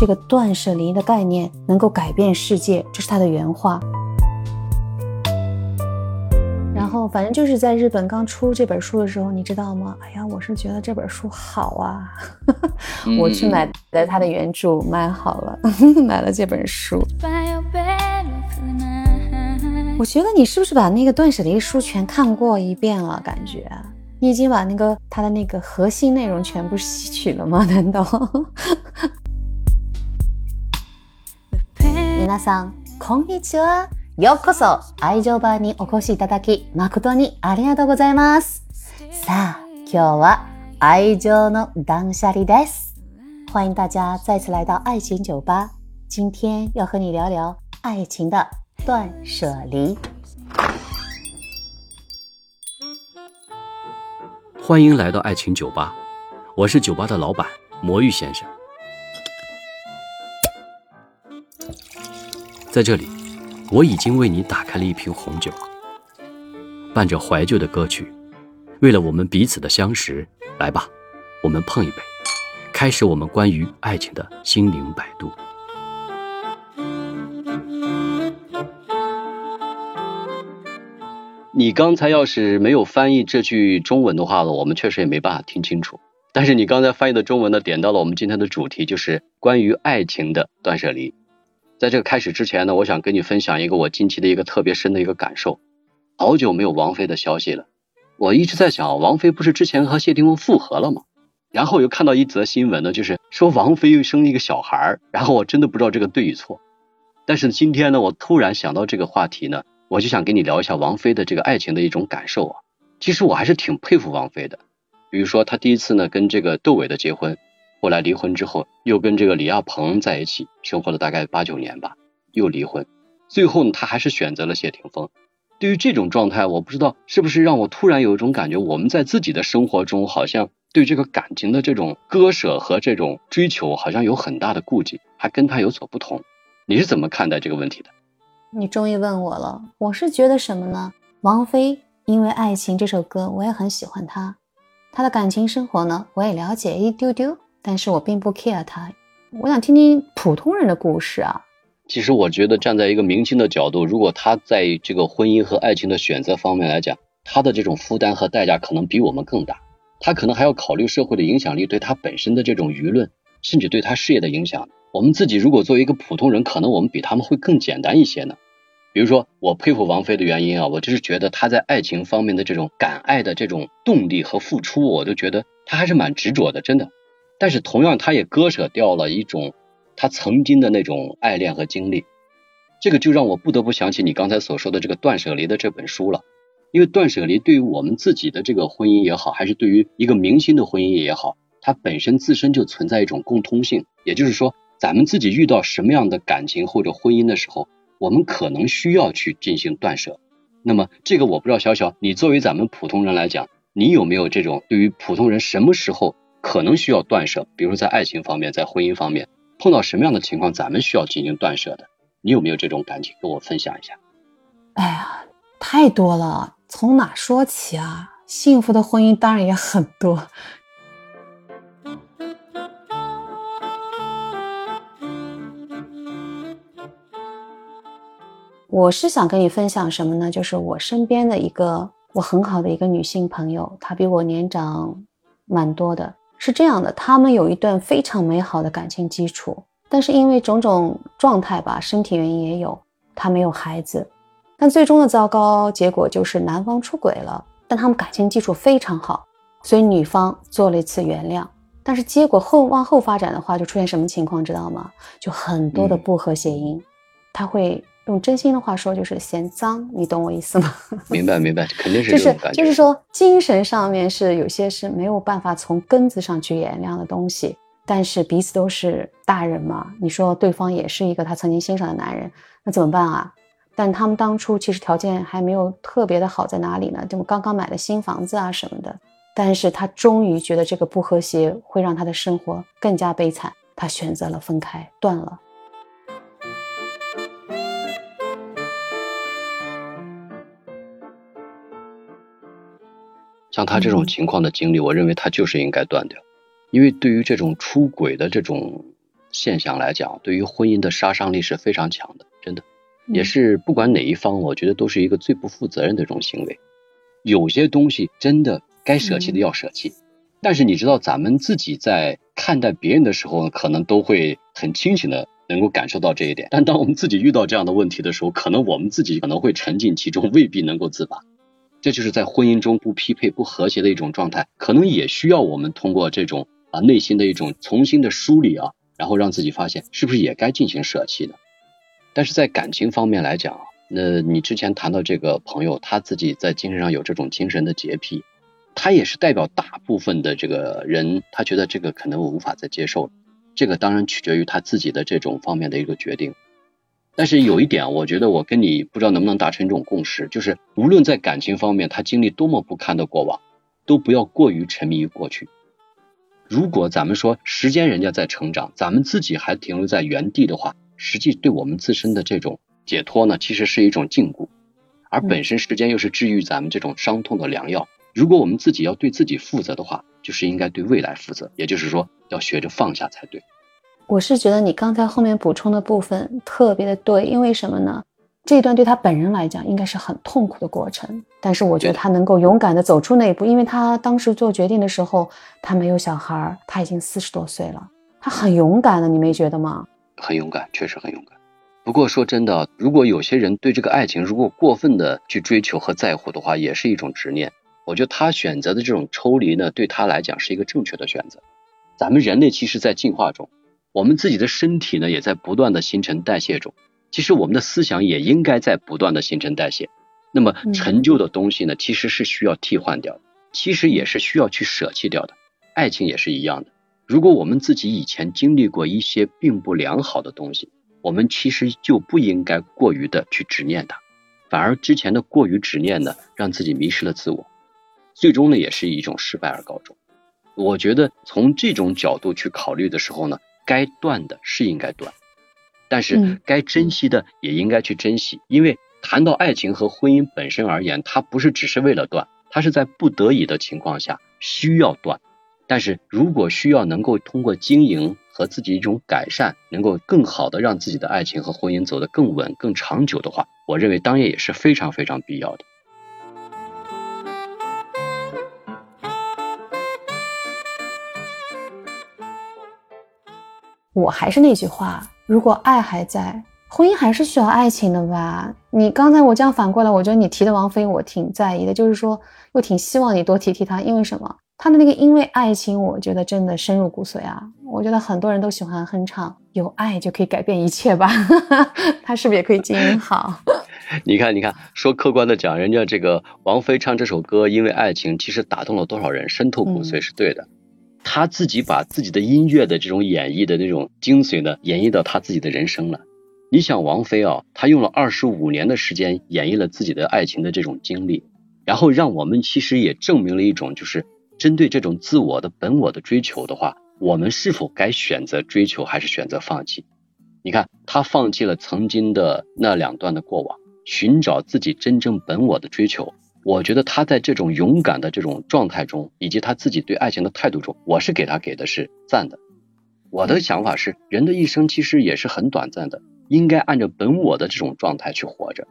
这个断舍离的概念能够改变世界，这是他的原话。然后，反正就是在日本刚出这本书的时候，你知道吗？哎呀，我是觉得这本书好啊，我去买了他的原著，买好了，买了这本书。我觉得你是不是把那个断舍离书全看过一遍了？感觉你已经把那个它的那个核心内容全部吸取了吗？难道？皆さんこんにちは。ようこそ愛情バーにお越しいただき誠にありがとうございます。さあ、今日は愛情の断捨離です。欢迎大家再次来到爱情酒吧。今天要和你聊聊爱情的断舍离。欢迎来到爱情酒吧，我是酒吧的老板魔芋先生。在这里。我已经为你打开了一瓶红酒，伴着怀旧的歌曲，为了我们彼此的相识，来吧，我们碰一杯，开始我们关于爱情的心灵摆渡。你刚才要是没有翻译这句中文的话呢，我们确实也没办法听清楚。但是你刚才翻译的中文呢，点到了我们今天的主题，就是关于爱情的断舍离。在这个开始之前呢，我想跟你分享一个我近期的一个特别深的一个感受。好久没有王菲的消息了，我一直在想，王菲不是之前和谢霆锋复合了吗？然后又看到一则新闻呢，就是说王菲又生了一个小孩儿，然后我真的不知道这个对与错。但是今天呢，我突然想到这个话题呢，我就想跟你聊一下王菲的这个爱情的一种感受啊。其实我还是挺佩服王菲的，比如说她第一次呢跟这个窦唯的结婚。后来离婚之后，又跟这个李亚鹏在一起生活了大概八九年吧，又离婚。最后呢，他还是选择了谢霆锋。对于这种状态，我不知道是不是让我突然有一种感觉，我们在自己的生活中好像对这个感情的这种割舍和这种追求，好像有很大的顾忌，还跟他有所不同。你是怎么看待这个问题的？你终于问我了，我是觉得什么呢？王菲因为《爱情》这首歌，我也很喜欢她。她的感情生活呢，我也了解一丢丢。但是我并不 care 他，我想听听普通人的故事啊。其实我觉得站在一个明星的角度，如果他在这个婚姻和爱情的选择方面来讲，他的这种负担和代价可能比我们更大。他可能还要考虑社会的影响力对他本身的这种舆论，甚至对他事业的影响。我们自己如果作为一个普通人，可能我们比他们会更简单一些呢。比如说，我佩服王菲的原因啊，我就是觉得她在爱情方面的这种敢爱的这种动力和付出，我就觉得她还是蛮执着的，真的。但是同样，他也割舍掉了一种他曾经的那种爱恋和经历，这个就让我不得不想起你刚才所说的这个断舍离的这本书了。因为断舍离对于我们自己的这个婚姻也好，还是对于一个明星的婚姻也好，它本身自身就存在一种共通性。也就是说，咱们自己遇到什么样的感情或者婚姻的时候，我们可能需要去进行断舍。那么这个我不知道，小小，你作为咱们普通人来讲，你有没有这种对于普通人什么时候？可能需要断舍，比如说在爱情方面，在婚姻方面，碰到什么样的情况，咱们需要进行断舍的？你有没有这种感情？跟我分享一下。哎呀，太多了，从哪说起啊？幸福的婚姻当然也很多。我是想跟你分享什么呢？就是我身边的一个我很好的一个女性朋友，她比我年长蛮多的。是这样的，他们有一段非常美好的感情基础，但是因为种种状态吧，身体原因也有，他没有孩子。但最终的糟糕结果就是男方出轨了，但他们感情基础非常好，所以女方做了一次原谅。但是结果后往后发展的话，就出现什么情况，知道吗？就很多的不和谐音，他会。用真心的话说，就是嫌脏，你懂我意思吗？明白，明白，肯定是就是就是说，精神上面是有些是没有办法从根子上去原谅的东西，但是彼此都是大人嘛。你说对方也是一个他曾经欣赏的男人，那怎么办啊？但他们当初其实条件还没有特别的好，在哪里呢？就刚刚买的新房子啊什么的。但是他终于觉得这个不和谐会让他的生活更加悲惨，他选择了分开，断了。像他这种情况的经历，我认为他就是应该断掉，因为对于这种出轨的这种现象来讲，对于婚姻的杀伤力是非常强的，真的，也是不管哪一方，我觉得都是一个最不负责任的一种行为。有些东西真的该舍弃的要舍弃，但是你知道，咱们自己在看待别人的时候，可能都会很清醒的能够感受到这一点。但当我们自己遇到这样的问题的时候，可能我们自己可能会沉浸其中，未必能够自拔。这就是在婚姻中不匹配、不和谐的一种状态，可能也需要我们通过这种啊内心的一种重新的梳理啊，然后让自己发现是不是也该进行舍弃呢？但是在感情方面来讲，那你之前谈到这个朋友，他自己在精神上有这种精神的洁癖，他也是代表大部分的这个人，他觉得这个可能我无法再接受了，这个当然取决于他自己的这种方面的一个决定。但是有一点，我觉得我跟你不知道能不能达成一种共识，就是无论在感情方面他经历多么不堪的过往，都不要过于沉迷于过去。如果咱们说时间人家在成长，咱们自己还停留在原地的话，实际对我们自身的这种解脱呢，其实是一种禁锢。而本身时间又是治愈咱们这种伤痛的良药。如果我们自己要对自己负责的话，就是应该对未来负责，也就是说要学着放下才对。我是觉得你刚才后面补充的部分特别的对，因为什么呢？这一段对他本人来讲应该是很痛苦的过程，但是我觉得他能够勇敢的走出那一步，因为他当时做决定的时候，他没有小孩，他已经四十多岁了，他很勇敢的，你没觉得吗？很勇敢，确实很勇敢。不过说真的，如果有些人对这个爱情如果过分的去追求和在乎的话，也是一种执念。我觉得他选择的这种抽离呢，对他来讲是一个正确的选择。咱们人类其实，在进化中。我们自己的身体呢，也在不断的新陈代谢中。其实我们的思想也应该在不断的新陈代谢。那么陈旧的东西呢，其实是需要替换掉的，其实也是需要去舍弃掉的。爱情也是一样的。如果我们自己以前经历过一些并不良好的东西，我们其实就不应该过于的去执念它，反而之前的过于执念呢，让自己迷失了自我，最终呢，也是以一种失败而告终。我觉得从这种角度去考虑的时候呢。该断的是应该断，但是该珍惜的也应该去珍惜，因为谈到爱情和婚姻本身而言，它不是只是为了断，它是在不得已的情况下需要断。但是如果需要能够通过经营和自己一种改善，能够更好的让自己的爱情和婚姻走得更稳、更长久的话，我认为当然也是非常非常必要的。我还是那句话，如果爱还在，婚姻还是需要爱情的吧？你刚才我这样反过来，我觉得你提的王菲，我挺在意的，就是说我挺希望你多提提她，因为什么？她的那个因为爱情，我觉得真的深入骨髓啊！我觉得很多人都喜欢哼唱，有爱就可以改变一切吧？她是不是也可以经营好？你看，你看，说客观的讲，人家这个王菲唱这首歌，因为爱情，其实打动了多少人，深透骨髓，是对的。他自己把自己的音乐的这种演绎的那种精髓呢，演绎到他自己的人生了。你想王菲啊，她用了二十五年的时间演绎了自己的爱情的这种经历，然后让我们其实也证明了一种，就是针对这种自我的本我的追求的话，我们是否该选择追求还是选择放弃？你看，他放弃了曾经的那两段的过往，寻找自己真正本我的追求。我觉得他在这种勇敢的这种状态中，以及他自己对爱情的态度中，我是给他给的是赞的。我的想法是，人的一生其实也是很短暂的，应该按照本我的这种状态去活着。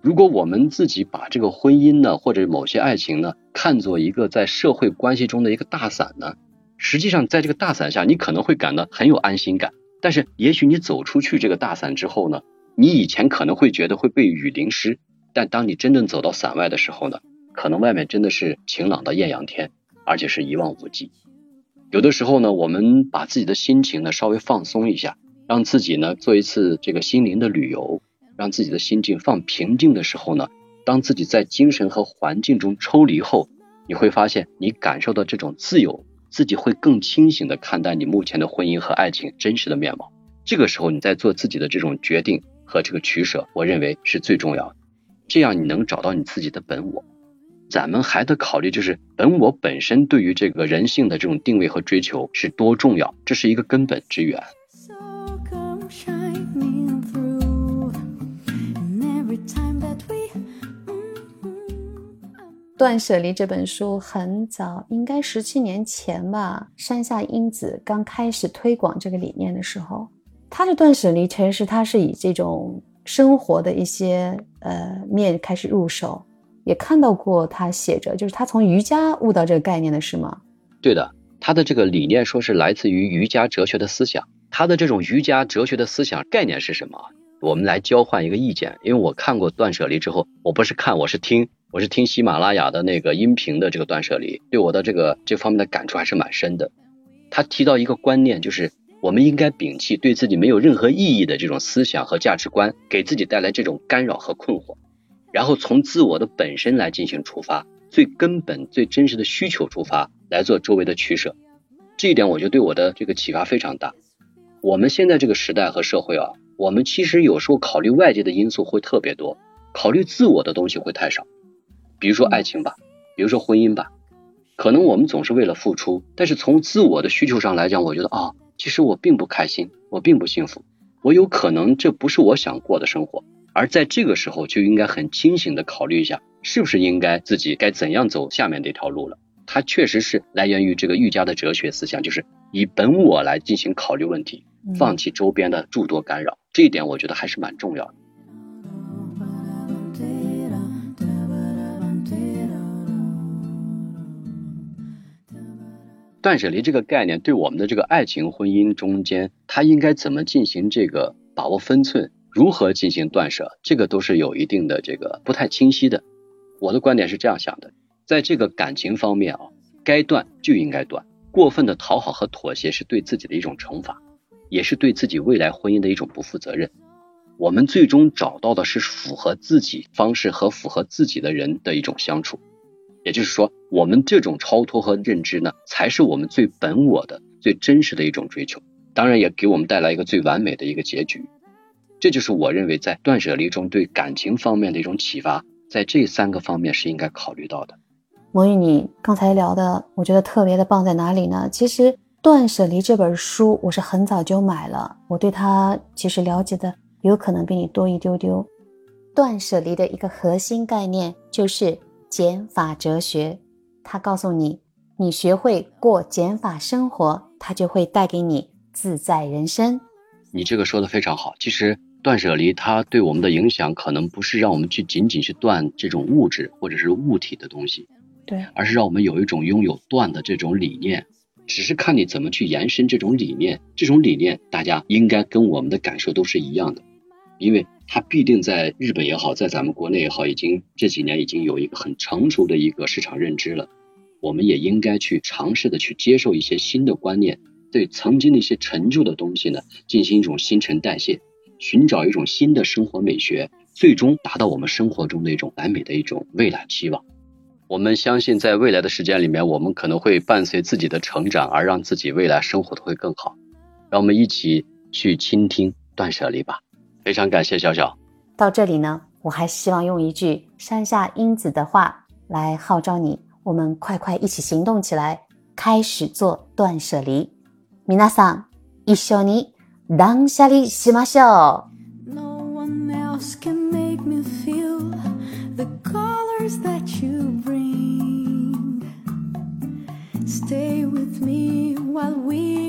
如果我们自己把这个婚姻呢，或者某些爱情呢，看作一个在社会关系中的一个大伞呢，实际上在这个大伞下，你可能会感到很有安心感。但是，也许你走出去这个大伞之后呢，你以前可能会觉得会被雨淋湿。但当你真正走到伞外的时候呢，可能外面真的是晴朗的艳阳天，而且是一望无际。有的时候呢，我们把自己的心情呢稍微放松一下，让自己呢做一次这个心灵的旅游，让自己的心境放平静的时候呢，当自己在精神和环境中抽离后，你会发现你感受到这种自由，自己会更清醒的看待你目前的婚姻和爱情真实的面貌。这个时候，你在做自己的这种决定和这个取舍，我认为是最重要的。这样你能找到你自己的本我。咱们还得考虑，就是本我本身对于这个人性的这种定位和追求是多重要，这是一个根本之源。断舍离这本书很早，应该十七年前吧。山下英子刚开始推广这个理念的时候，她的断舍离其实是他是以这种生活的一些呃面开始入手。也看到过他写着，就是他从瑜伽悟到这个概念的是吗？对的，他的这个理念说是来自于瑜伽哲学的思想。他的这种瑜伽哲学的思想概念是什么？我们来交换一个意见。因为我看过断舍离之后，我不是看，我是听，我是听喜马拉雅的那个音频的这个断舍离，对我的这个这方面的感触还是蛮深的。他提到一个观念，就是我们应该摒弃对自己没有任何意义的这种思想和价值观，给自己带来这种干扰和困惑。然后从自我的本身来进行出发，最根本、最真实的需求出发来做周围的取舍，这一点我觉得对我的这个启发非常大。我们现在这个时代和社会啊，我们其实有时候考虑外界的因素会特别多，考虑自我的东西会太少。比如说爱情吧，比如说婚姻吧，可能我们总是为了付出，但是从自我的需求上来讲，我觉得啊，其实我并不开心，我并不幸福，我有可能这不是我想过的生活。而在这个时候，就应该很清醒的考虑一下，是不是应该自己该怎样走下面这条路了。它确实是来源于这个瑜伽的哲学思想，就是以本我来进行考虑问题，放弃周边的诸多干扰。这一点我觉得还是蛮重要的。断舍离这个概念对我们的这个爱情婚姻中间，它应该怎么进行这个把握分寸？如何进行断舍，这个都是有一定的这个不太清晰的。我的观点是这样想的，在这个感情方面啊，该断就应该断，过分的讨好和妥协是对自己的一种惩罚，也是对自己未来婚姻的一种不负责任。我们最终找到的是符合自己方式和符合自己的人的一种相处，也就是说，我们这种超脱和认知呢，才是我们最本我的、最真实的一种追求，当然也给我们带来一个最完美的一个结局。这就是我认为在断舍离中对感情方面的一种启发，在这三个方面是应该考虑到的。魔芋，你刚才聊的，我觉得特别的棒在哪里呢？其实《断舍离》这本书我是很早就买了，我对它其实了解的有可能比你多一丢丢。断舍离的一个核心概念就是减法哲学，它告诉你，你学会过减法生活，它就会带给你自在人生。你这个说的非常好，其实。断舍离，它对我们的影响可能不是让我们去仅仅去断这种物质或者是物体的东西，对，而是让我们有一种拥有断的这种理念，只是看你怎么去延伸这种理念。这种理念，大家应该跟我们的感受都是一样的，因为它必定在日本也好，在咱们国内也好，已经这几年已经有一个很成熟的一个市场认知了。我们也应该去尝试的去接受一些新的观念，对曾经的一些陈旧的东西呢，进行一种新陈代谢。寻找一种新的生活美学，最终达到我们生活中的一种完美的一种未来期望。我们相信，在未来的时间里面，我们可能会伴随自己的成长，而让自己未来生活的会更好。让我们一起去倾听断舍离吧。非常感谢小小。到这里呢，我还希望用一句山下英子的话来号召你：我们快快一起行动起来，开始做断舍离。米娜桑，一緒に。断捨離しましょう。No one else can make me feel the colors that you bring. Stay with me while we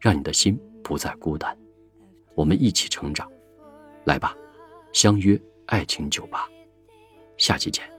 让你的心不再孤单。我们一起成长。来吧，相约爱情酒吧，下期见。